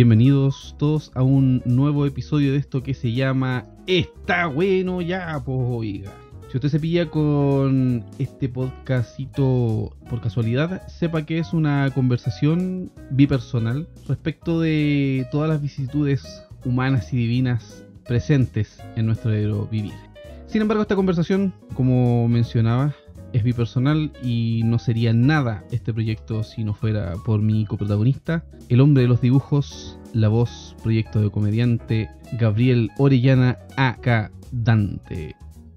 Bienvenidos todos a un nuevo episodio de esto que se llama Está bueno ya, pues oiga. Si usted se pilla con este podcastito por casualidad, sepa que es una conversación bipersonal respecto de todas las vicisitudes humanas y divinas presentes en nuestro vivir. Sin embargo, esta conversación, como mencionaba, es bipersonal y no sería nada este proyecto si no fuera por mi coprotagonista, el hombre de los dibujos, la voz, proyecto de comediante, Gabriel Orellana A.K. Dante.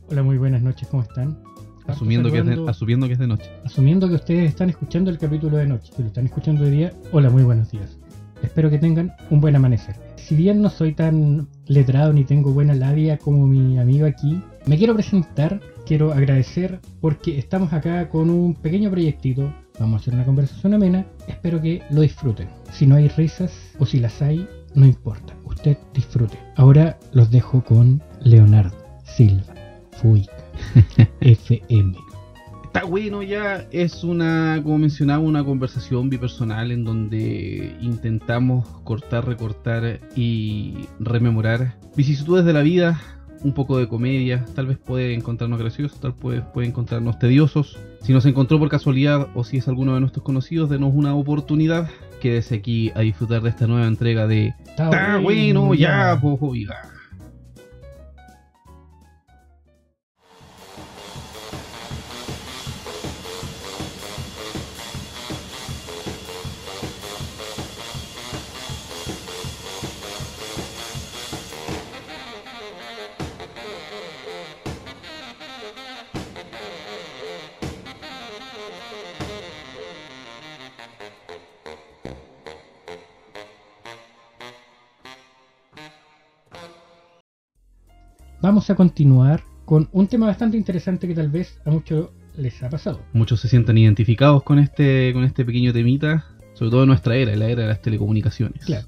Hola, muy buenas noches, ¿cómo están? Asumiendo que, es de, asumiendo que es de noche. Asumiendo que ustedes están escuchando el capítulo de noche. Si lo están escuchando de día, hola, muy buenos días. Espero que tengan un buen amanecer. Si bien no soy tan letrado ni tengo buena labia como mi amigo aquí, me quiero presentar, quiero agradecer porque estamos acá con un pequeño proyectito. Vamos a hacer una conversación amena. Espero que lo disfruten. Si no hay risas o si las hay, no importa. Usted disfrute. Ahora los dejo con Leonardo Silva Fuica FM. Está bueno ya, es una, como mencionaba, una conversación bipersonal en donde intentamos cortar, recortar y rememorar vicisitudes de la vida, un poco de comedia, tal vez puede encontrarnos graciosos, tal vez puede encontrarnos tediosos. Si nos encontró por casualidad o si es alguno de nuestros conocidos, denos una oportunidad. Quédese aquí a disfrutar de esta nueva entrega de Está bueno ya, pues Vamos a continuar con un tema bastante interesante que tal vez a muchos les ha pasado. Muchos se sienten identificados con este, con este pequeño temita, sobre todo en nuestra era, la era de las telecomunicaciones. Claro.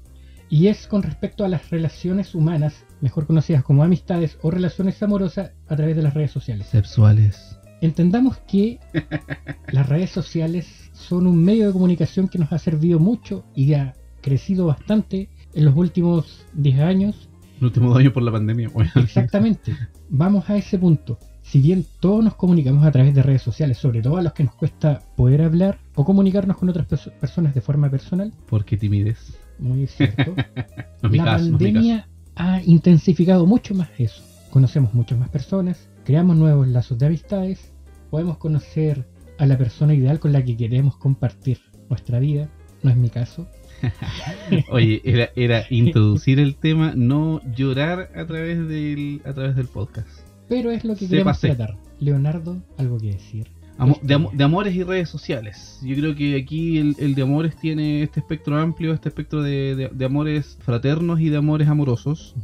Y es con respecto a las relaciones humanas, mejor conocidas como amistades o relaciones amorosas a través de las redes sociales. Sexuales. Entendamos que las redes sociales son un medio de comunicación que nos ha servido mucho y ha crecido bastante en los últimos 10 años el último dos años por la pandemia. Exactamente. Vamos a ese punto. Si bien todos nos comunicamos a través de redes sociales, sobre todo a los que nos cuesta poder hablar o comunicarnos con otras personas de forma personal. Porque timidez. Muy cierto. la pandemia ha intensificado mucho más eso. Conocemos muchas más personas, creamos nuevos lazos de amistades, podemos conocer a la persona ideal con la que queremos compartir nuestra vida. No es mi caso, Oye, era, era introducir el tema, no llorar a través del, a través del podcast. Pero es lo que queremos tratar. Leonardo, algo que decir. de, amores y redes sociales. Yo creo que aquí el, de amores tiene este espectro amplio, este espectro de, amores fraternos y de amores amorosos.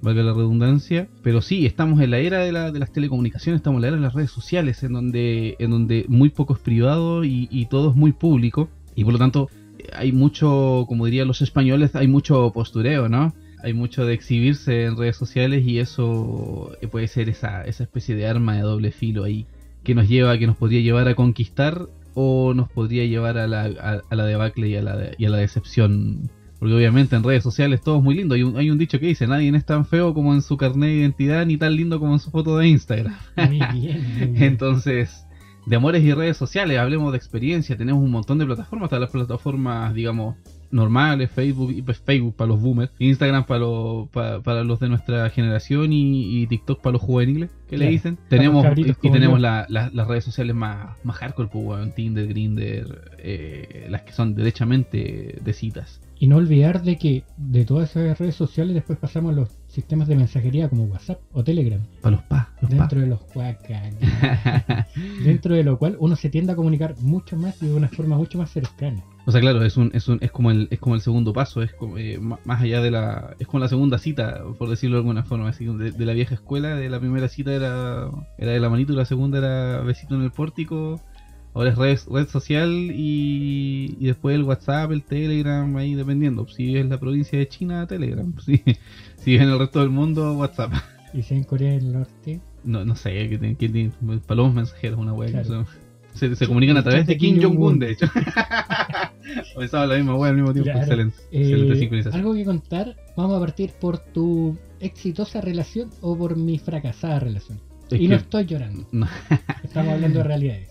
valga la redundancia, pero sí, estamos en la era de, la, de, las telecomunicaciones, estamos en la era de las redes sociales, en donde, en donde muy poco es privado y, y todo es muy público, y por lo tanto hay mucho, como dirían los españoles, hay mucho postureo, ¿no? Hay mucho de exhibirse en redes sociales y eso puede ser esa, esa especie de arma de doble filo ahí que nos lleva, que nos podría llevar a conquistar o nos podría llevar a la, a, la debacle y a la, y a la decepción. Porque obviamente en redes sociales todo es muy lindo. Hay un, hay un dicho que dice, nadie es tan feo como en su carnet de identidad ni tan lindo como en su foto de Instagram. Muy bien. Entonces, de amores y redes sociales, hablemos de experiencia, tenemos un montón de plataformas, todas las plataformas, digamos, normales, Facebook, pues Facebook para los boomers, Instagram para los, para, los de nuestra generación y, TikTok para los juveniles, que le dicen. Tenemos y, tenemos las redes sociales más, más hardcore, pues, Tinder, Grinder, eh, las que son derechamente de citas. Y no olvidar de que de todas esas redes sociales después pasamos a los sistemas de mensajería como WhatsApp o Telegram. Para los pa, Dentro de los cuacas. dentro de lo cual uno se tiende a comunicar mucho más y de una forma mucho más cercana. O sea, claro, es un, es un, es como el, es como el segundo paso, es como, eh, más allá de la, es como la segunda cita, por decirlo de alguna forma, así de, de, la vieja escuela, de la primera cita era, era de la manito y la segunda era besito en el pórtico, Ahora es red, red social y, y, después el WhatsApp, el Telegram, ahí dependiendo. Si es la provincia de China, Telegram. Si, si es en el resto del mundo, WhatsApp. ¿Y si en Corea del Norte? No, no sé, que, que, palomos mensajeros, una web. se, se, comunican a través de Kim Jong-un, de hecho. Pensaba la misma wea al mismo tiempo. Claro. Excelente. Eh, Excelente sincronización. ¿Algo que contar? Vamos a partir por tu exitosa relación o por mi fracasada relación. Es y que- no estoy llorando. No. Estamos hablando de realidades.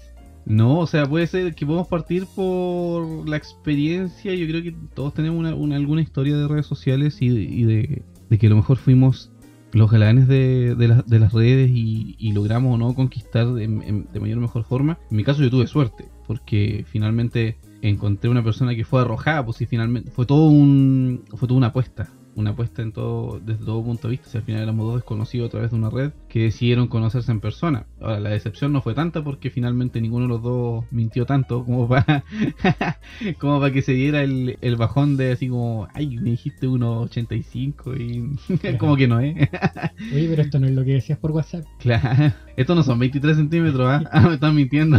No, o sea, puede ser que podemos partir por la experiencia. Yo creo que todos tenemos una, una- alguna historia de redes sociales y, de, que a lo mejor fuimos los galanes de, las- de las redes y, logramos o no conquistar de mayor o mejor forma. En mi caso yo tuve suerte, porque finalmente encontré una persona que fue arrojada, pues y finalmente fue todo un fue toda una apuesta, una apuesta en todo desde todo punto de vista, si al final éramos dos desconocidos a través de una red que decidieron conocerse en persona. Ahora la decepción no fue tanta porque finalmente ninguno de los dos mintió tanto como para como para que se diera el, el bajón de así como, ay, me dijiste 1.85 y como que no, ¿eh? Oye, pero esto no es lo que decías por WhatsApp. Claro, estos no son 23 centímetros, ¿ah? Ah, me están mintiendo.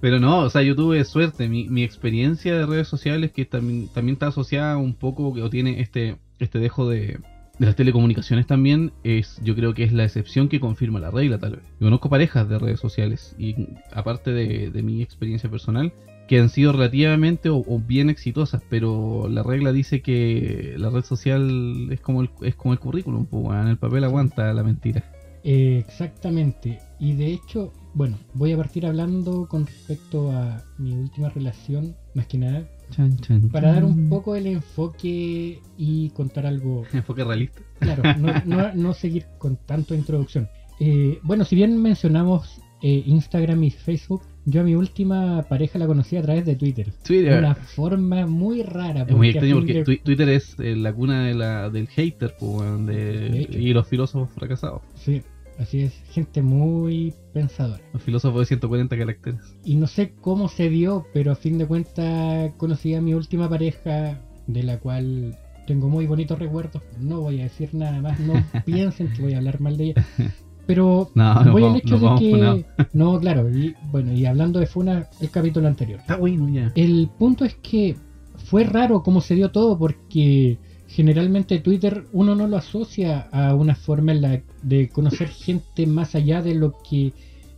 Pero no, o sea, yo tuve suerte. Mi, mi experiencia de redes sociales, que también, también está asociada un poco, o tiene este, este dejo de, de las telecomunicaciones también, es yo creo que es la excepción que confirma la regla, tal vez. Yo conozco parejas de redes sociales, y aparte de, de mi experiencia personal, que han sido relativamente o, o bien exitosas, pero la regla dice que la red social es como el, es como el currículum, weón, el papel aguanta la mentira. Eh, exactamente. Y de hecho, bueno, voy a partir hablando con respecto a mi última relación, más que nada, Chan, chan, para dar un poco el enfoque y contar algo Enfoque realista. Claro, no, no- no seguir con tanto introducción. Eh, bueno, si bien mencionamos eh, Instagram y Facebook, yo a mi última pareja la conocí a través de Twitter. De Twitter. una forma muy rara. Es muy extraño porque de- Twi- Twitter es eh, la cuna de la, del hater po, weón, de- Hater. y los filósofos fracasados. Sí, así es, gente muy pensadora. Los filósofos de 140 caracteres. Y no sé cómo se dio, pero a fin de cuentas conocí a mi última pareja, de la cual tengo muy bonitos recuerdos. No voy a decir nada más, no piensen que voy a hablar mal de ella. Pero No, no voy al hecho de vamos que. No, claro, y bueno, y hablando de Funa, el capítulo anterior. Está bueno ya. El punto es que fue raro cómo se dio todo, porque generalmente Twitter uno no lo asocia a una forma en la de conocer gente más allá de lo que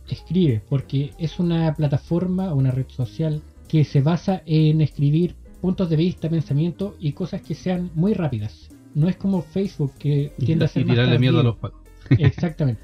escribe, porque es una plataforma, una red social que se basa en escribir puntos de vista, pensamientos y cosas que sean muy rápidas. No es como Facebook que Y, tiende a ser y más tirarle mierda a los pacos. Exactamente.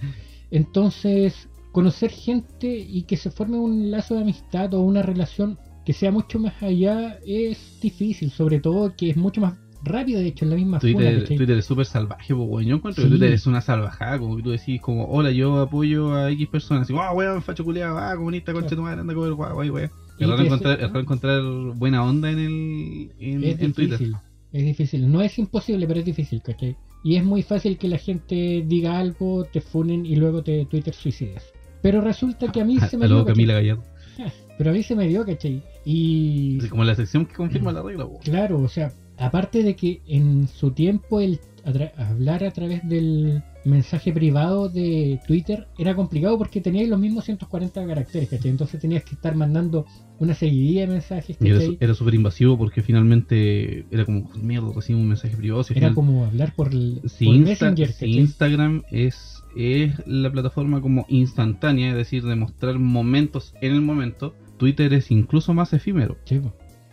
Entonces, conocer gente y que se forme un lazo de amistad o una relación que sea mucho más allá es difícil, sobre todo que es mucho más rápido, de hecho, en la misma Twitter. Twitter es súper salvaje, po, weón. Yo encuentro Sí. que Twitter es una salvajada, como que tú decís, como, hola, yo apoyo a X personas. Y, wow, weón, facho culiado, ah, comunista, concha tu madre, anda a comer guau, guay, weón. Es raro encontrar, es raro encontrar buena onda en el en, Es en Twitter. difícil, es difícil. No es imposible, pero es difícil, ¿cachai? Y es muy fácil que la gente diga algo, te funen y luego te Twitter suicidas. Pero resulta que a mí se me dio. Camila Gallardo. Pero a mí se me dio, ¿cachai? Y Así como la sección que confirma la regla. Claro, o sea, aparte de que en su tiempo el hablar a través del mensaje privado de Twitter era complicado porque teníais los mismos 140 caracteres, ¿cachai? Entonces tenías que estar mandando una seguidilla de mensajes, Y era, ¿cachai? era súper invasivo porque finalmente era como, mierda, recibo un mensaje privado. Si Era final- como hablar por, el, si, por Insta- Messenger, si. Instagram es, es la plataforma como instantánea, es decir, de mostrar momentos en el momento, Twitter es incluso más efímero.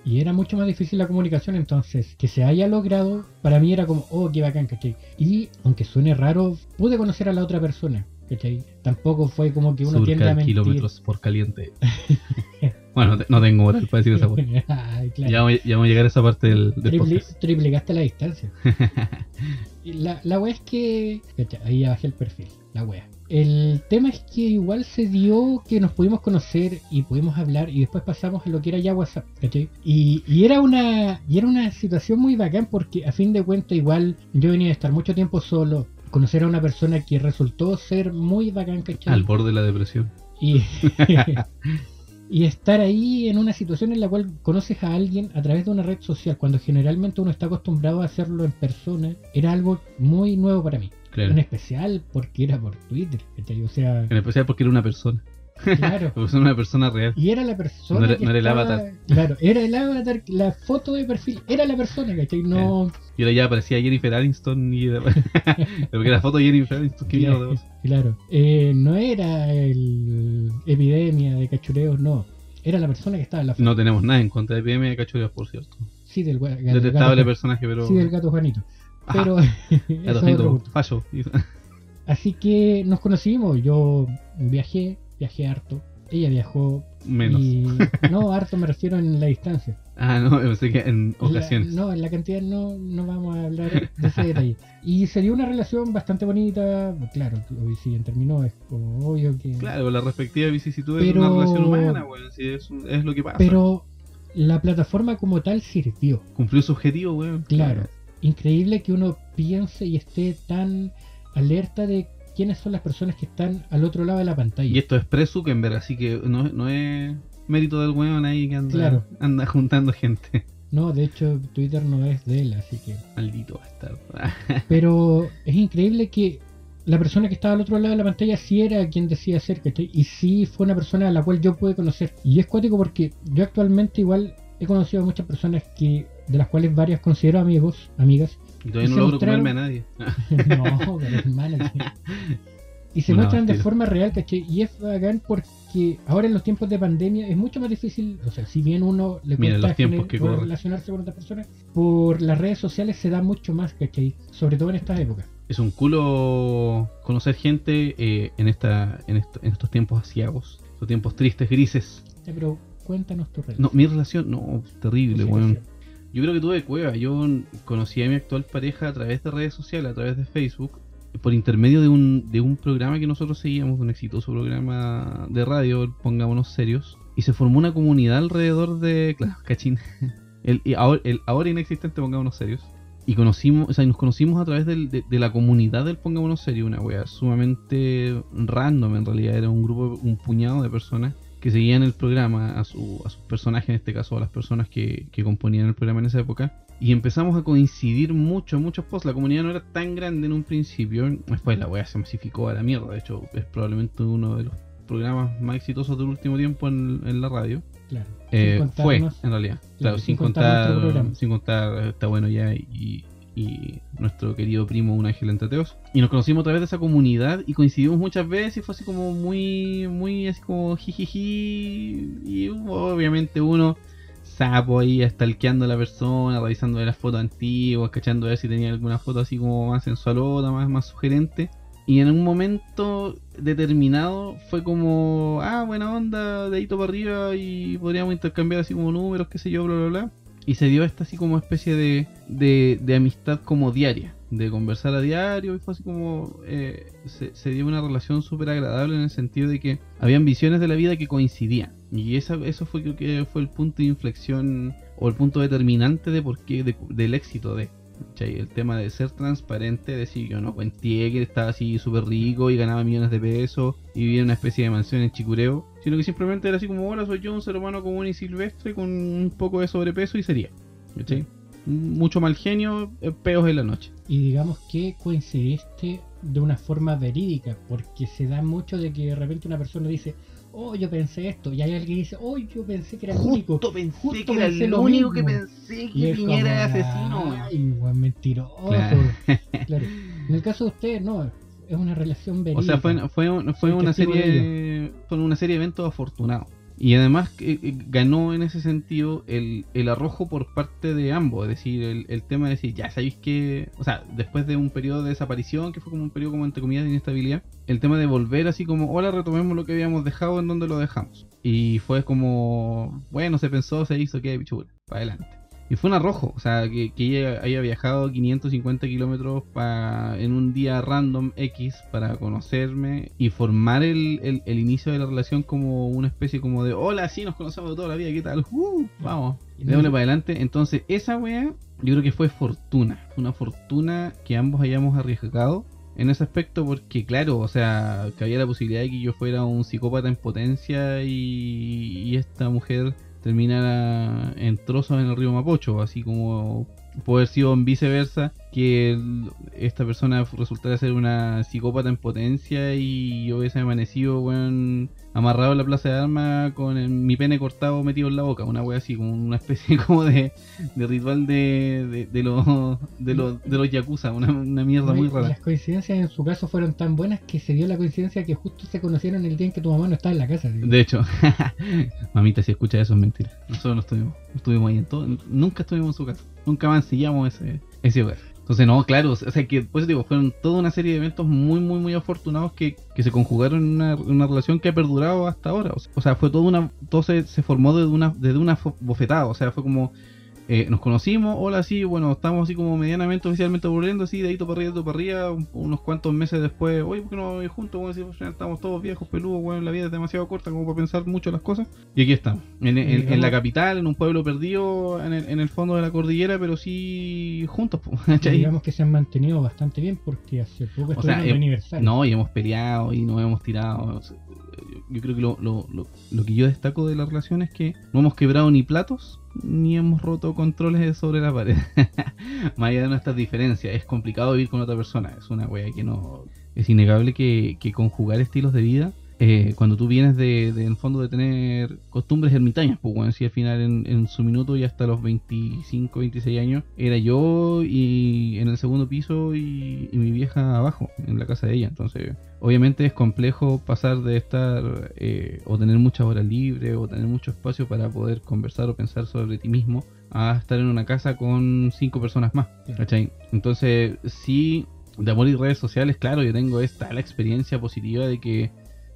Y era mucho más difícil la comunicación, entonces que se haya logrado, para mí era como, oh, qué bacán, ¿cachai? Y aunque suene raro, pude conocer a la otra persona, ¿cachai? Tampoco fue como que uno tiende a mentir. kilómetros por caliente. bueno, no tengo moral para decir esa. Ay, claro. Ya, vamos a llegar a esa parte del, del podcast. triplicaste la distancia. La, la wea es que. Ahí ya bajé el perfil, la wea. El tema es que igual se dio que nos pudimos conocer y pudimos hablar y después pasamos a lo que era ya WhatsApp, ¿cachai? Y, y era una y era una situación muy bacán porque a fin de cuentas igual yo venía de estar mucho tiempo solo, conocer a una persona que resultó ser muy bacán, ¿cachai? Al borde de la depresión. Y, y estar ahí en una situación en la cual conoces a alguien a través de una red social, cuando generalmente uno está acostumbrado a hacerlo en persona, era algo muy nuevo para mí. Claro. En especial porque era por Twitter, ¿cachai? O sea, En especial porque era una persona. claro. Porque es una persona real. Y era la persona. No era- que no era el avatar. Claro, era el avatar, la foto de perfil, era la persona, ¿cachai? No. Y ahora ya aparecía Jennifer Aniston y porque la foto de Jennifer Aniston, qué mierda. Claro, eh, no era el epidemia de cachureos, no. Era la persona que estaba en la foto. No tenemos nada en contra de PM de Cachureos, por cierto. Sí, del, del Detestable gato, personaje, pero. Sí, del gato Juanito. Pero eso fallo. Así que nos conocimos, yo viajé, viajé harto, ella viajó Menos. y no harto me refiero en la distancia. Ah, no, que en La- ocasiones. no, en la cantidad no, no vamos a hablar de ese detalle. Y se dio una relación bastante bonita, claro, si bien terminó, es como obvio que... Claro, la respectiva vicisitud es una relación humana, weón. Si es, es lo que pasa. Pero la plataforma como tal sirvió, Cumplió su objetivo, weón. claro. Increíble que uno piense y esté tan alerta de quiénes son las personas que están al otro lado de la pantalla. Y esto es pre-Zuckerberg, así que no, no es mérito del weón ahí que anda, Claro. anda juntando gente. No, de hecho Twitter no es de él, así que... Maldito bastardo. Pero es increíble que la persona que estaba al otro lado de la pantalla sí era quien decía ser, ¿cachai? Y sí fue una persona a la cual yo pude conocer. Y es cuático porque yo actualmente igual he conocido a muchas personas que de las cuales varias considero amigos, amigas. Y todavía Y no logro mostraron- comerme a nadie. no, pero hermano. Y se Una muestran de forma real, ¿cachai? Y es bacán porque ahora en los tiempos de pandemia es mucho más difícil, o sea, si bien uno le cuesta relacionarse con otras personas, por las redes sociales se da mucho más, ¿cachai? Sobre todo en estas épocas. Es un culo conocer gente eh, en, esta, en, esto- en estos tiempos asiagos. Estos tiempos tristes, grises. Ya, pero cuéntanos tu relación. No, mi relación, no, terrible, weón. Yo creo que tuve cueva. Yo conocí a mi actual pareja a través de redes sociales, a través de Facebook, por intermedio de un, de un programa que nosotros seguíamos, un exitoso programa de radio, pongámonos serios. Y se formó una comunidad alrededor de. Claro, cachín. El, ahora, inexistente, pongámonos serios. Y conocimos, o sea, nos conocimos a través del- de, de la comunidad del Pongámonos Serio, una wea sumamente random en realidad. Era un grupo, un puñado de personas que seguían el programa, a, su, a sus personajes en este caso, a las personas que, que componían el programa en esa época. Y empezamos a coincidir mucho, muchos posts. La comunidad no era tan grande en un principio. Después la wea se masificó a la mierda. De hecho, es probablemente uno de los programas más exitosos del último tiempo en, en la radio. Claro. Eh, fue, en realidad. Claro, sin sin, contar contar, sin contar, está bueno ya y, y nuestro querido primo Un Ángel Entre. Y nos conocimos a través de esa comunidad y coincidimos muchas veces y fue así como muy, muy así como jijiji. Y obviamente uno sapo ahí stalkeando a la persona, revisando las fotos antiguas, cachando a ver si tenía alguna foto así como más sensualota, más, más sugerente. Y en un momento determinado fue como, ah, buena onda, dedito para arriba y podríamos intercambiar así como números, qué sé yo, bla, bla, bla. Y se dio esta así como especie de, de, amistad como diaria, de conversar a diario y fue así como, eh, se, se dio una relación súper agradable en el sentido de que habían visiones de la vida que coincidían. Y esa, eso fue creo que fue el punto de inflexión o el punto determinante de por qué, de- del éxito de... ¿cachai? El tema de ser transparente, decir yo no cuenté que estaba así súper rico y ganaba millones de pesos y vivía en una especie de mansión en Chicureo, sino que simplemente era así como, hola, soy yo, un ser humano común y silvestre con un poco de sobrepeso y sería. ¿cachai? Mucho mal genio, eh, peos en la noche. Y digamos que coincidiste de una forma verídica, porque se da mucho de que de repente una persona dice, oh, yo pensé esto, y hay alguien que dice, oh, yo pensé que era el único. pensé Justo que era pensé el lo único que pensé Y es como, weón. Ay, buen mentiroso. Claro. Claro. En el caso de ustedes, no, es una relación verídica. O sea, fue, fue, fue una serie fue una serie de eventos afortunados. Y además eh, eh, ganó en ese sentido el, el arrojo por parte de ambos. Es decir, el, el tema de decir, ya sabéis que. O sea, después de un periodo de desaparición, que fue como un periodo como entre comillas de inestabilidad, el tema de volver así como, hola, retomemos lo que habíamos dejado en donde lo dejamos. Y fue como, bueno, se pensó, se hizo, que pichula, para adelante. Y fue un arrojo, o sea, que, que ella haya viajado 550 kilómetros en un día random X para conocerme y formar el, el- el inicio de la relación como una especie como de, hola, sí, nos conocemos de toda la vida, ¿qué tal? Uh, vamos, démosle para adelante. Entonces, esa wea, yo creo que fue fortuna, una fortuna que ambos hayamos arriesgado en ese aspecto porque, claro, o sea, que había la posibilidad de que yo fuera un psicópata en potencia y, y esta mujer terminara en trozos en el río Mapocho, así como puede haber sido en viceversa, que esta persona resultara ser una psicópata en potencia y hubiese amanecido, weón, amarrado en la plaza de armas con el- mi pene cortado metido en la boca, una wea así, como una especie como de, de ritual de, de, de los de los de los yakuza, una, una mierda muy rara. Las coincidencias en su caso fueron tan buenas que se dio la coincidencia que justo se conocieron el día en que tu mamá no estaba en la casa. De hecho, mamita, si escucha eso es mentira. Nosotros no estuvimos, no estuvimos ahí en todo, nunca estuvimos en su casa, nunca mancillamos ese, ese hogar. Entonces, no, claro, o sea que, pues digo, fueron toda una serie de eventos muy, muy, muy afortunados que, que se conjugaron en una, una relación que ha perdurado hasta ahora. O sea, fue toda una, todo se, se formó desde una, desde una bofetada, o sea, fue como, eh, nos conocimos, hola, sí, bueno, estamos así como medianamente oficialmente volviendo, así, de ahí para arriba, para arriba, un- unos cuantos meses después, oye, ¿por qué no vamos juntos? Bueno, si al final estamos todos viejos, peludos, bueno, la vida es demasiado corta como para pensar mucho las cosas. Y aquí estamos, en, en- en la capital, en un pueblo perdido, en el, en el fondo de la cordillera, pero sí juntos, digamos que se han mantenido bastante bien porque hace poco O sea, de eh, aniversario. No, y hemos peleado y nos hemos tirado. Yo, creo que lo, lo, lo, lo que yo destaco de la relación es que no hemos quebrado ni platos ni hemos roto controles sobre la pared. Más allá de nuestras diferencias, es complicado vivir con otra persona. Es una wea que no. Es innegable que, que conjugar estilos de vida. Eh, cuando tú vienes de, de, en fondo de tener costumbres ermitañas, pues bueno, si al final en, en su minuto y hasta los 25, 26 años era yo y en el segundo piso y, y mi vieja abajo, en la casa de ella. Entonces, obviamente es complejo pasar de estar eh, o tener muchas horas libres o tener mucho espacio para poder conversar o pensar sobre ti mismo a estar en una casa con cinco personas más. ¿cachai? Entonces, sí, de amor y redes sociales, claro, yo tengo esta la experiencia positiva de que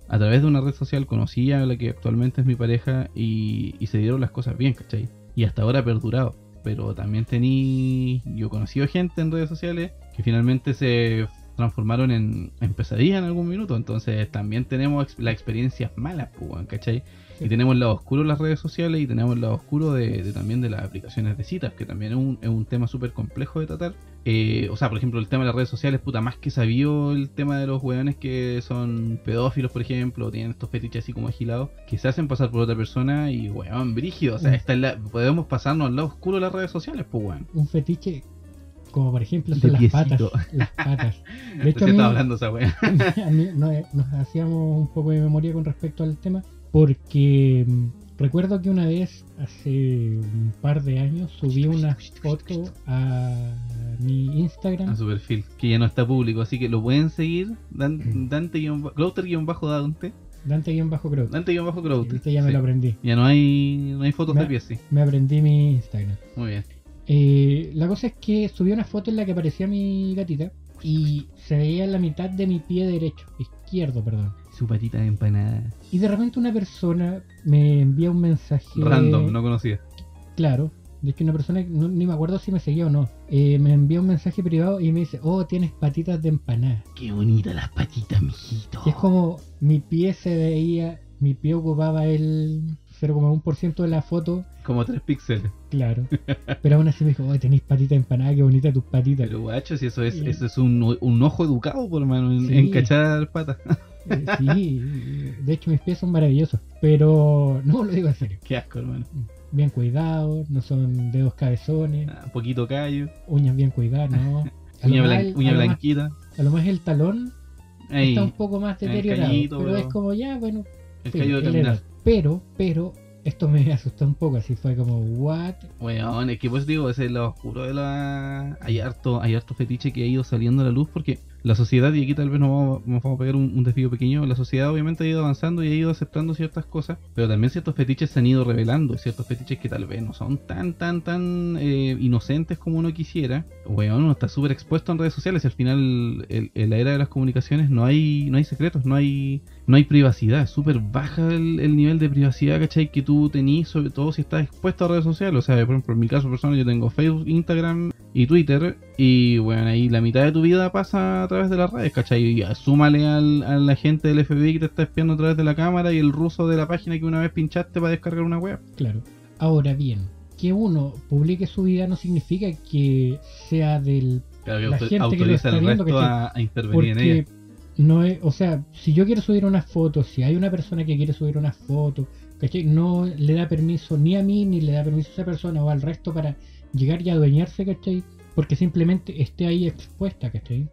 a través de una red social conocí a la que actualmente es mi pareja y, y se dieron las cosas bien, ¿cachai? Y hasta ahora ha perdurado. Pero también tení, yo he conocido gente en redes sociales que finalmente se transformaron en, en pesadillas en algún minuto. Entonces también tenemos ex- las experiencias malas, pues, ¿cachai? Sí. Y tenemos el lado oscuro de las redes sociales y tenemos el lado oscuro de, de también de las aplicaciones de citas, que también es un, es un tema súper complejo de tratar. Eh, o sea, por ejemplo, el tema de las redes sociales, puta, más que sabido el tema de los weones que son pedófilos, por ejemplo, tienen estos fetiches así como agilados, que se hacen pasar por otra persona y, weón, brígido. O sea, Mm. esta es la- podemos pasarnos al lado oscuro de las redes sociales, pues, weón. Un fetiche como por ejemplo son las patas. Las patas. De hecho, a mí, estaba hablando esa weón. a mí nos, nos hacíamos un poco de memoria con respecto al tema porque mm, recuerdo que una vez hace un par de años subí una foto a mi a Instagram su perfil, que ya no está público, así que lo pueden seguir. Dan, Dante bajo Dante. Dante-Crowd. Dante bajo Crowd. Este ya me lo aprendí. Ya no hay, no hay fotos Me- de pies, sí. Me aprendí mi Instagram. Muy bien. Eh, la cosa es que subí una foto en la que aparecía mi gatita y se veía la mitad de mi pie derecho, izquierdo, perdón. Su patita de empanada. Y de repente una persona me envía un mensaje. Random, no conocía. Claro. De hecho, una persona, no- ni me acuerdo si me seguía o no, eh, me envía un mensaje privado y me dice, oh, tienes patitas de empanada. Qué bonitas las patitas, mijito. Y es como mi pie se veía, mi pie ocupaba el 0,1% de la foto, Como tres píxeles. claro. Pero aún así me dijo, oh, tenéis patitas de empanada, qué bonita tus patitas. Pero guacho, si eso es, eso es un, un ojo educado, por hermano, en, Sí. en cachar patas. Eh, sí, de hecho mis pies son maravillosos, pero no lo digo en serio. Qué asco, hermano. Bien cuidados, no son dedos cabezones, Ah, poquito callo, uñas bien cuidadas, no. Uña, blan- uña a más- blanquita. A lo más el talón está un poco más deteriorado, callito, pero, pero- es como ya, bueno, el sí, callo de caminar. Pero, pero, esto me asustó un poco, así fue como, what? Weón, es que pues digo, ese es el oscuro de la... Hay harto, hay harto fetiche que ha ido saliendo a la luz porque la sociedad, y aquí tal vez nos vamos, nos vamos a pegar un, un desafío pequeño, la sociedad obviamente ha ido avanzando y ha ido aceptando ciertas cosas, pero también ciertos fetiches se han ido revelando, ciertos fetiches que tal vez no son tan, tan, tan eh, inocentes como uno quisiera. Weón, uno está súper expuesto en redes sociales y al final en la era de las comunicaciones no hay, no hay secretos, no hay, no hay privacidad, súper baja el, el nivel de privacidad, ¿cachai? Que tú tenís, sobre todo si estás expuesto a redes sociales. O sea, por ejemplo, en mi caso personal yo tengo Facebook, Instagram y Twitter y bueno, ahí la mitad de tu vida pasa través de las redes, ¿cachai? Y súmale al, a la gente del FBI que te está espiando a través de la cámara y el ruso de la página que una vez pinchaste para descargar una web. Claro. Ahora bien, que uno publique su vida no significa que sea del Claro, que La auto- gente que lo está viendo, a, a intervenir en ella. Porque no es, o sea, si yo quiero subir una foto, si hay una persona que quiere subir una foto, ¿cachai? No le da permiso ni a mí ni le da permiso a esa persona o al resto para llegar y adueñarse, ¿cachai? Porque simplemente esté ahí expuesta, ¿cachai?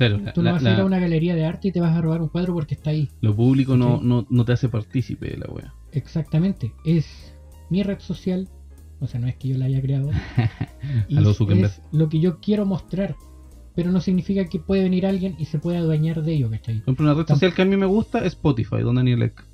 Claro, la- Tú no la- vas a ir a una galería de arte y te vas a robar un cuadro porque está ahí. lo público no, no, no te hace partícipe de la wea. Exactamente. Es mi red social. O sea, no es que yo la haya creado. y A lo Zuckerberg. es lo que yo quiero mostrar. Pero no significa que puede venir alguien y se puede adueñar de ello, ¿cachai? Por ejemplo, una red social que a mí me gusta es Spotify, donde Danielek.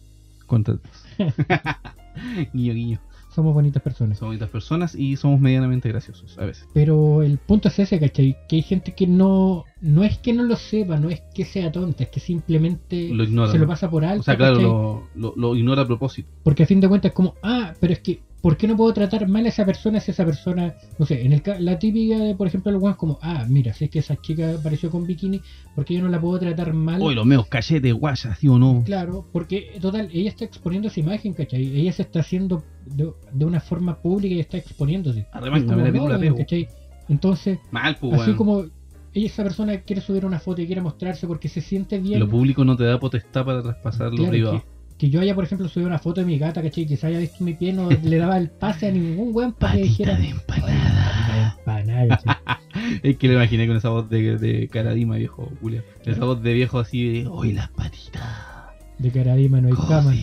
Cuéntanos. guiño, guiño. Somos bonitas personas. Somos bonitas personas y somos medianamente graciosos a veces. Pero el punto es ese, ¿cachai? Que hay gente que no... No es que no lo sepa, no es que sea tonta, es que simplemente Lo ignora. se lo pasa por alto. O sea, claro, lo, lo, lo ignora a propósito. Porque a fin de cuentas es como, ah, pero es que, ¿por qué no puedo tratar mal a esa persona si esa persona, no sé, en el la típica de, por ejemplo, es como, ah, mira, si es que esa chica apareció con bikini, ¿por qué yo no la puedo tratar mal? Uy, los meos cachetes, guaya, ¿sí o no? Claro, porque total, ella está exponiendo esa imagen, ¿cachai? Ella se está haciendo de, de una forma pública y está exponiéndose. Arremángame Como, la no. ¿cachai? Entonces, Mal, pues, así como ella, esa persona quiere subir una foto y quiere mostrarse porque se siente bien. Lo público no te da potestad para traspasar lo Claro, privado. Que, yo haya, por ejemplo, subido una foto de mi gata, ¿cachai? Que se haya visto mi pie, no le daba el pase a ningún weón para que dijera. de empanada. Empanada. Es que lo imaginé con esa voz de, de Caradima, viejo, Julia. Esa voz de viejo así de. ¡Uy, las patitas! De caradima no hay cama.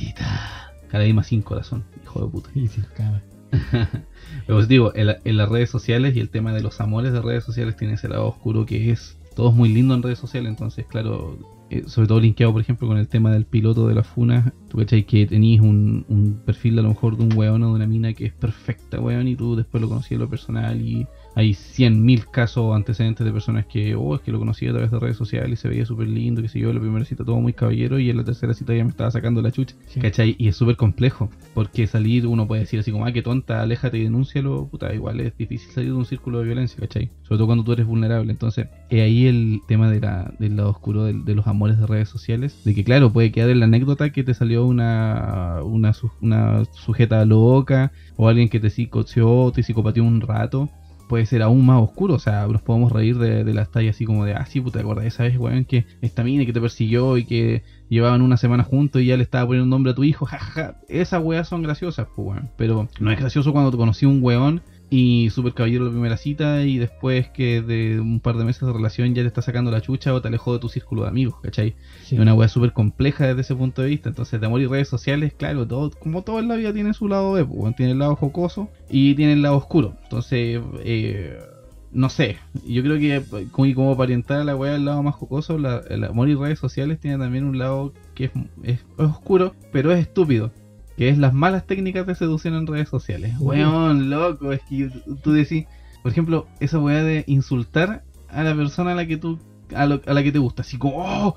Caradima sin corazón, hijo de puta. Y sin cama. Pero os digo, en, la- en las redes sociales y el tema de los amores de redes sociales tiene ese lado oscuro que es. Todo es muy lindo en redes sociales, entonces, claro, eh, sobre todo linkeado, por ejemplo, con el tema del piloto de la FUNA. Tú cachai que tenéis un, un perfil a lo mejor de un weón o de una mina que es perfecta, weón, y tú después lo conocías en lo personal y hay 100.000 casos antecedentes de personas que, oh, es que lo conocí a través de redes sociales y se veía súper lindo, que sé yo, en la primera cita todo muy caballero y en la tercera cita ya me estaba sacando la chucha. Sí. ¿Cachai? Y es súper complejo, porque salir, uno puede decir así como, ah, qué tonta, aléjate y denúncialo, puta, igual es difícil salir de un círculo de violencia, ¿cachai? Sobre todo cuando tú eres vulnerable. Entonces, es ahí el tema de la, del lado oscuro de, los amores de redes sociales, de que claro, puede quedar en la anécdota que te salió una, una, una sujeta loca, o alguien que te psicoció, te psicopateó un rato, puede ser aún más oscuro. O sea, nos podemos reír de, de las tallas así como de, ah, sí, puta, ¿te acordás esa vez, weón, que esta mina que te persiguió y que llevaban una semana juntos y ya le estaba poniendo un nombre a tu hijo? Jajaja. Esas weas son graciosas, pues, weón. Pero no es gracioso cuando te conocí un weón y super caballero la primera cita y después que de un par de meses de relación ya te está sacando la chucha o te alejó de tu círculo de amigos, ¿cachai? Sí. Es una wea súper compleja desde ese punto de vista. Entonces, de amor y redes sociales, claro, todo, como todo en la vida tiene su lado B, pues, tiene el lado jocoso y tiene el lado oscuro. Entonces, eh, no sé, yo creo que como, y como para orientar a la wea del lado más jocoso, la- el amor y redes sociales tiene también un lado que es, es- es oscuro, pero es estúpido. Que es las malas técnicas de seducción en redes sociales. Uy. Weón, loco, es que tú decís, por ejemplo, esa weá de insultar a la persona a la que tú a, lo- a la que te gusta, así como, oh,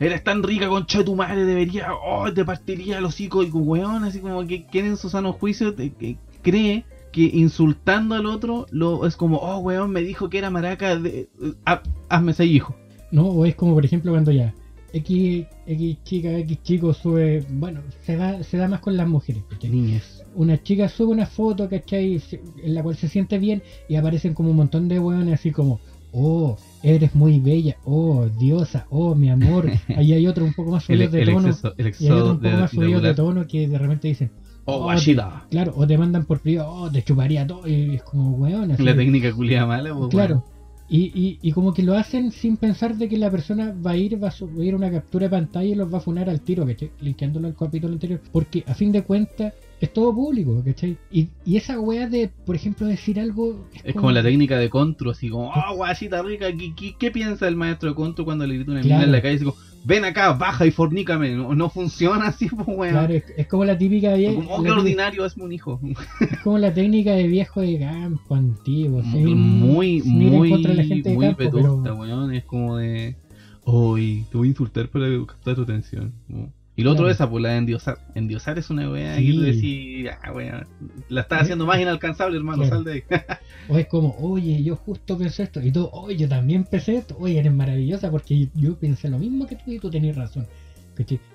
eres tan rica, concha de tu madre, debería, oh, te partiría el hocico, y como, weón, así como que quien en su sano juicio te- que cree que insultando al otro lo es como, oh, weón, me dijo que era maraca, de, ha- hazme ese hijo. ¿no? O es como, por ejemplo, cuando ya X, X chica, X chico sube, bueno, se da, se da más con las mujeres, ¿cachai? Niñez. Una chica sube una foto, ¿cachai? En la cual se siente bien y aparecen como un montón de hueones así como, oh, eres muy bella, oh, diosa, oh, mi amor. Ahí hay otro un poco más subido de tono. exceso, el Y hay otro exceso un poco de, más subido de tono que de repente dicen, Oh, Oh, claro, o te mandan por privado, oh, te chuparía todo. Y es como, weón, así. La técnica culiada mala, pues, Claro. Y, y, como que lo hacen sin pensar de que la persona va a ir, va a subir una captura de pantalla y los va a funar al tiro, ¿cachai? Linkeándolo al capítulo anterior. Porque a fin de cuentas es todo público, ¿cachai? Y, y esa weá de, por ejemplo, decir algo... Es como la técnica de Contru, así como, oh, guachita rica, ¿qué, qué, qué piensa el maestro de Contru cuando le grita una mina Claro. en la calle? Así como, ven acá, baja y fornícame. No, no funciona así, pues, weón. Claro, es, es como la típica vie- como, oh, qué ordinario, hazme un hijo. es como la técnica de viejo de campo antiguo. sin- muy, muy, contra de la gente de muy pero- weón. Es como de, hoy te voy a insultar para captar tu atención. Como- Y lo otro es esa, pues la de endiosar. Endiosar es una weá Sí. que tú decís, ah, weón, la estás haciendo más inalcanzable, hermano, Claro. sal de ahí. O es como, oye, yo justo pensé esto. Y tú, oye, yo también pensé esto. Oye, eres maravillosa porque yo pensé lo mismo que tú y tú tenías razón.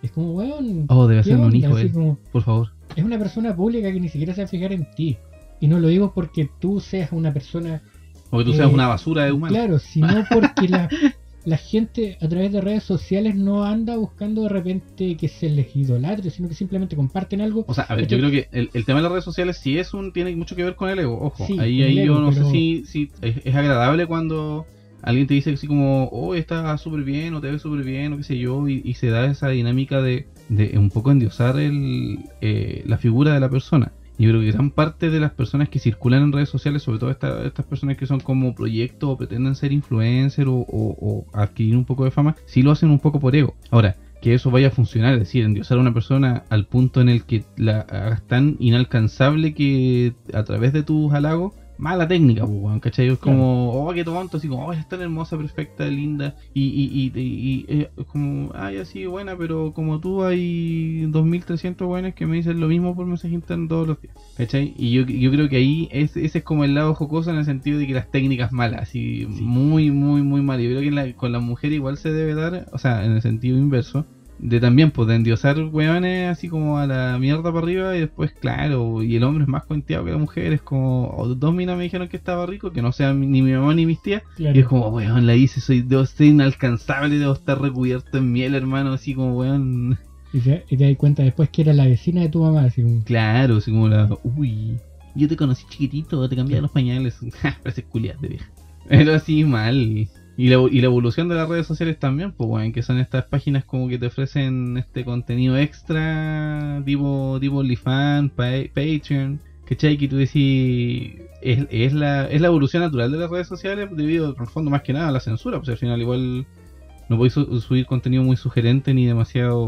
Es como, weón. oh, debe ¿qué ser un hijo, él. como, Por favor. es una persona pública que ni siquiera se va a fijar en ti. Y no lo digo porque tú seas una persona. O que tú Eh, seas una basura de humano. Claro, sino porque la. la gente a través de redes sociales no anda buscando de repente que se les idolatre, sino que simplemente comparten algo. O sea, a ver, yo creo que el, el, tema de las redes sociales sí es un tiene mucho que ver con el ego, ojo. Sí, ahí ahí ego, yo no pero- sé si, si es, es agradable cuando alguien te dice así como, oh, está súper bien o te ves súper bien o qué sé yo, y, y se da esa dinámica de, de un poco endiosar el, eh, la figura de la persona. Yo creo que gran parte de las personas que circulan en redes sociales, sobre todo esta- estas personas que son como proyectos o pretenden ser influencer o, o- o adquirir un poco de fama, sí lo hacen un poco por ego. Ahora, que eso vaya a funcionar, es decir, endiosar a una persona al punto en el que la hagas tan inalcanzable que a través de tus halagos, mala técnica, pues, weón, ¿cachai? Es como, oh, qué tonto, así como, oh, es tan hermosa, perfecta, linda, y, y, y, y- y, eh, es como, ay, así, buena, pero como tú hay 2300 buenas que me dicen lo mismo por mensaje interno todos los días, ¿cachai? Y yo, yo creo que ahí es, ese es como el lado jocoso en el sentido de que las técnicas malas, así, muy, muy, muy mal. Yo creo que la- con la mujer igual se debe dar, o sea, en el sentido inverso, de también, pues, de endiosar weones así como a la mierda para arriba y después, claro, y el hombre es más cuenteado que la mujer, es como, o dos minas me dijeron que estaba rico, que no sea ni mi mamá ni mis tías, Claro. y es como, weón, la hice, soy, debo ser inalcanzable, debo estar recubierto en miel, hermano, así como, weón, Y te, y te das cuenta después que era la vecina de tu mamá, así como, claro, así como la, uy, yo te conocí chiquitito, te cambiaba los pañales, parece culias de vieja. Pero así mal. Y la, y la evolución de las redes sociales también, pues bueno, que son estas páginas como que te ofrecen este contenido extra, tipo, tipo OnlyFans, Pa- Patreon, ¿cachai? Que tú decís, es, es, la, es la evolución natural de las redes sociales debido, en el fondo, más que nada a la censura, pues al final igual no podéis su- subir contenido muy sugerente ni demasiado...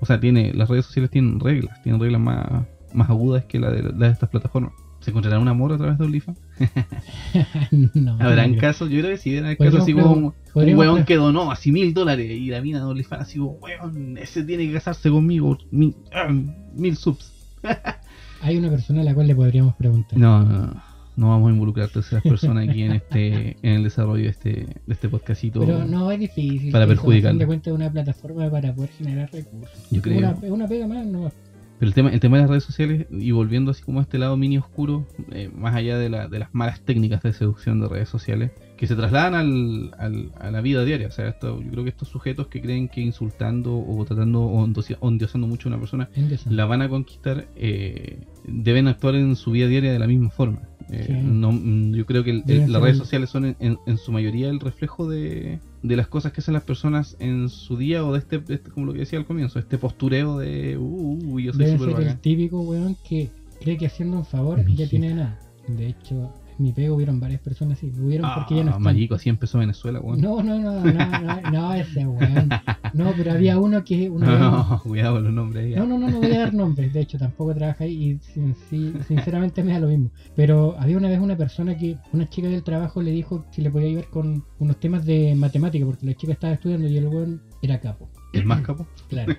O sea, tiene las redes sociales tienen reglas, tienen reglas más, más agudas que la de, la de estas plataformas. ¿Se encontrará un amor a través de OnlyFans? no. ¿Habrán no, casos? Yo creo que sí, habrán casos así como un, un weón que donó así mil dólares y la mina de OnlyFans así como, weón, ese tiene que casarse conmigo, mil, ah, mil subs. Hay una persona a la cual le podríamos preguntar. No, no, no, vamos a involucrar a terceras personas aquí en este en el desarrollo de este, de este podcastito. Pero no es difícil. Para fin de cuentas, es una plataforma para poder generar recursos. Yo creo. Una, es una pega más, no. Pero el tema, el tema de las redes sociales, y volviendo así como a este lado mini oscuro, eh, más allá de, la, de las malas técnicas de seducción de redes sociales, que se trasladan al, al- a la vida diaria. O sea, esto, yo creo que estos sujetos que creen que insultando o tratando o endosi- o endiosando mucho a una persona la van a conquistar, eh, deben actuar en su vida diaria de la misma forma. Eh, Sí. no, yo creo que el- las redes sociales son en, en- en su mayoría el reflejo de, de las cosas que hacen las personas en su día o de este, de este- como lo que decía al comienzo, este postureo de, uh, uh, yo soy Debe súper ser el típico weón que cree que haciendo un favor ya tiene nada. De hecho, mi pego hubieron varias personas así. Hubieron porque ya no Ah, están. marico, así empezó Venezuela, weón. No, no, no, no, no, no, ese weón. No, pero había uno que vez- No, cuidado con los nombres ahí. No, no, no, no voy a dar nombres. De hecho, tampoco trabaja ahí y sin- sí, sinceramente me da lo mismo. Pero había una vez una persona que, una chica del trabajo le dijo si le podía ayudar con unos temas de matemática, porque la chica estaba estudiando y el weón era capo. ¿El más capo? Claro.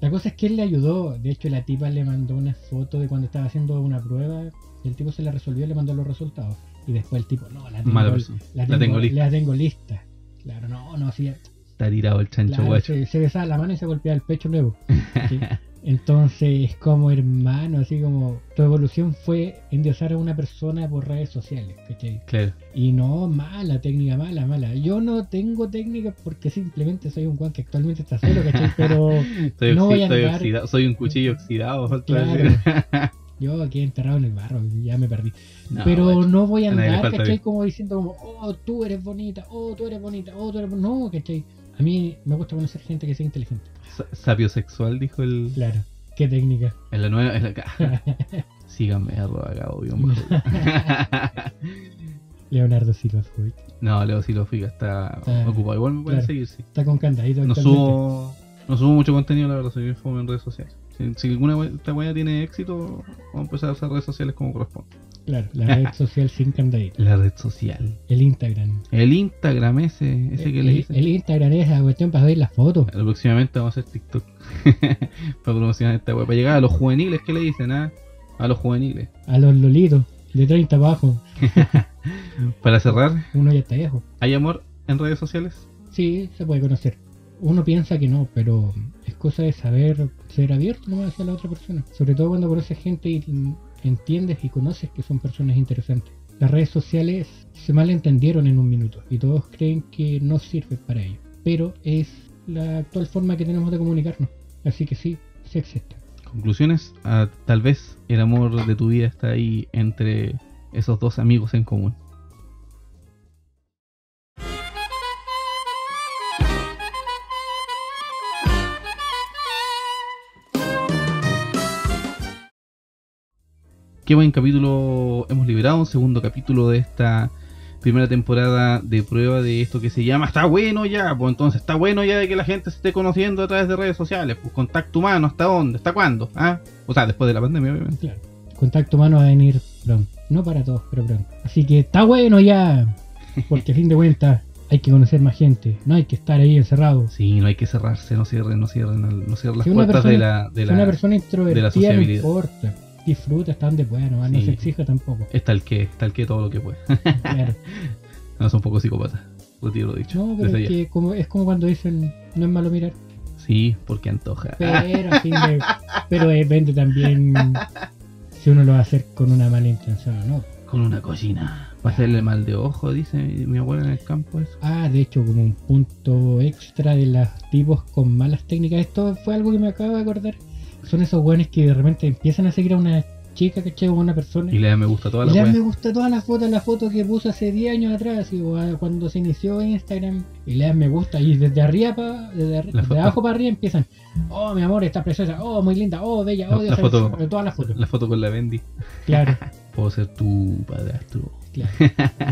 La cosa es que él le ayudó. De hecho, la tipa le mandó una foto de cuando estaba haciendo una prueba y el tipo se la resolvió y le mandó los resultados. Y después el tipo, no, la tengo, Mala persona. la La tengo, tengo lista. la tengo lista. Claro, no, no, sí, Está tirado el chancho, Claro, guacho. se, se besaba la mano y se golpeaba el pecho luego. ¿sí? Entonces, como hermano, así como tu evolución fue endiosar a una persona por redes sociales, ¿cachai? Claro. Y no, mala, técnica mala, mala. Yo no tengo técnica porque simplemente soy un guan que actualmente está solo, ¿cachai? Pero Estoy, no voy a negar- oxidado. Soy un cuchillo oxidado. Claro. yo aquí enterrado en el barro, ya me perdí. No, Pero guacho. no voy a andar, ¿cachai? bien. Como diciendo como, oh, tú eres bonita, oh, tú eres bonita, oh, tú eres... bon-". No, ¿cachai? A mí me gusta conocer gente que sea inteligente. Sa- Sapio sexual, dijo el. Claro, qué técnica. En la nueva. En la... Síganme, arroba cabo. Leonardo Silva. No, Leo Silofica está Ah, ocupado. Igual me pueden claro. seguir, sí. Está con candadito. No subo, no subo mucho contenido, la verdad, soy bien en redes sociales. Si, alguna we- esta weá tiene éxito, vamos a empezar a usar redes sociales como corresponde. Claro, la red social sin candadito. La red social. El Instagram. El Instagram ese, ese que le dicen. el Instagram es la cuestión para ver las fotos. Próximamente vamos a hacer TikTok para promocionar esta web. Para llegar a los juveniles, ¿qué le dicen? ah? A los juveniles. A los lolitos. De 30 abajo. Para cerrar, Uno ya está viejo. ¿hay amor en redes sociales? Sí, se puede conocer. Uno piensa que no, pero cosa de saber ser abierto nomás hacia la otra persona. Sobre todo cuando conoces gente y entiendes y conoces que son personas interesantes. las redes sociales se malentendieron en un minuto y todos creen que no sirve para ello. Pero es la actual forma que tenemos de comunicarnos. Así que sí, sí existe. Conclusiones, ah, tal vez el amor de tu vida está ahí entre esos dos amigos en común. Qué buen capítulo hemos liberado, un segundo capítulo de esta primera temporada de prueba de esto que se llama Está bueno ya, pues entonces está bueno ya de que la gente se esté conociendo a través de redes sociales, pues contacto humano, ¿hasta dónde? ¿Hasta cuándo? ¿Ah? O sea, después de la pandemia, obviamente. Claro. Contacto humano va a venir pronto. No para todos, pero pronto. Así que está bueno ya. Porque a fin de cuentas hay que conocer más gente. No hay que estar ahí encerrado. Sí, no hay que cerrarse, no cierren, no cierren, no cierren las Si puertas persona- de la, de si la... una persona introvertida no sociabilidad. importa. Disfruta hasta donde pueda, no, no Sí. se exija tampoco. Está el que, está el que todo lo que puede. Claro. no, son un poco psicópatas. Lo dicho. No, pero es que como, es como cuando dicen no es malo mirar. Sí, porque antoja. Pero, a fin de- pero depende también si uno lo va a hacer con una mala intención o no. Con una cocina. Para hacerle mal de ojo, dice mi, mi abuela en el campo. Eso. Ah, de hecho, como un punto extra de los tipos con malas técnicas. Esto fue algo que me acabo de acordar. Son esos buenos que de repente empiezan a seguir a una chica, ¿cachai? O a una persona. Y le da me gusta a toda Y la le dan wea. me gusta todas las fotos, la foto que puso hace 10 años atrás, y, o cuando se inició Instagram, y le dan me gusta, y desde arriba, pa- desde, desde abajo para arriba empiezan, oh mi amor, está preciosa, oh muy linda, oh bella, La- oh Dios, la foto- todas las fotos. La foto con la Bendy. Claro, Puedo ser tu padrastro. claro.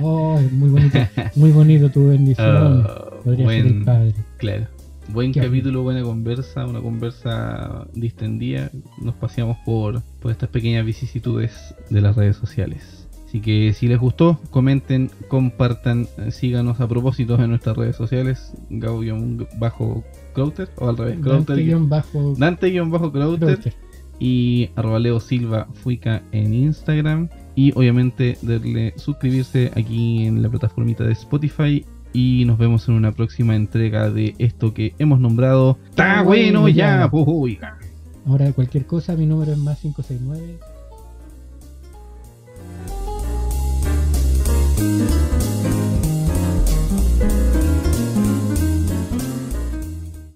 Oh, muy bonito, muy bonito tu bendición. Ah, Podría ser el padre. claro. Buen capítulo, buena conversa, una conversa distendida. Nos paseamos por, por estas pequeñas vicisitudes de las redes sociales. Así que si les gustó, comenten, compartan, eh, síganos a propósito en nuestras redes sociales. Gaudio-Crowter o al revés, Crowter- Dante-Crowter Crowter. y arroba Leo Silva Fuica en Instagram. Y obviamente darle suscribirse aquí en la plataformita de Spotify y nos vemos en una próxima entrega de esto que hemos nombrado. ¡Está bueno ya! Pues, oiga. Ahora cualquier cosa, mi número es más 569.